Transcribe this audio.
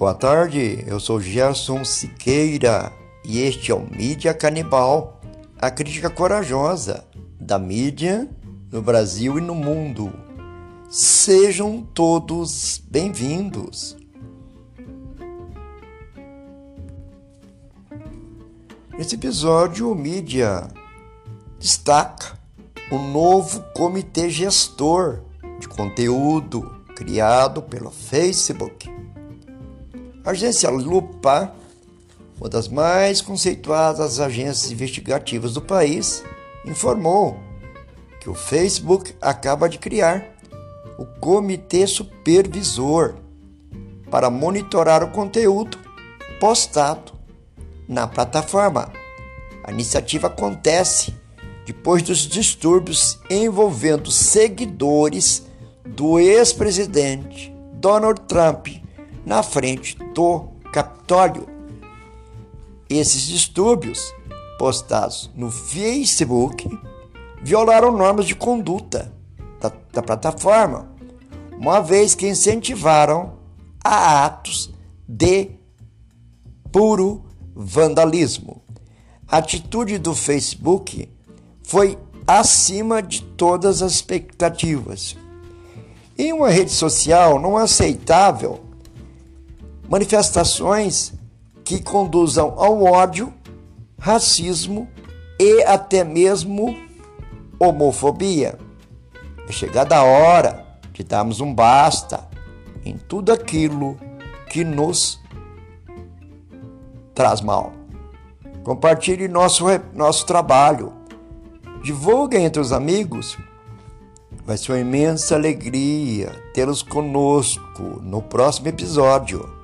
Boa tarde, eu sou Gerson Siqueira e este é o Mídia Canibal, a crítica corajosa da mídia no Brasil e no mundo. Sejam todos bem-vindos. Nesse episódio, o Mídia destaca o novo comitê gestor de conteúdo criado pelo Facebook. A agência Lupa, uma das mais conceituadas agências investigativas do país, informou que o Facebook acaba de criar o Comitê Supervisor para monitorar o conteúdo postado na plataforma. A iniciativa acontece depois dos distúrbios envolvendo seguidores do ex-presidente Donald Trump na frente do Capitólio. Esses distúrbios, postados no Facebook, violaram normas de conduta da, da plataforma, uma vez que incentivaram a atos de puro vandalismo. A atitude do Facebook foi acima de todas as expectativas. Em uma rede social não aceitável, manifestações que conduzam ao ódio, racismo e até mesmo homofobia. É chegada a hora de darmos um basta em tudo aquilo que nos traz mal. Compartilhe nosso, nosso trabalho. Divulgue entre os amigos. Vai ser uma imensa alegria tê-los conosco no próximo episódio.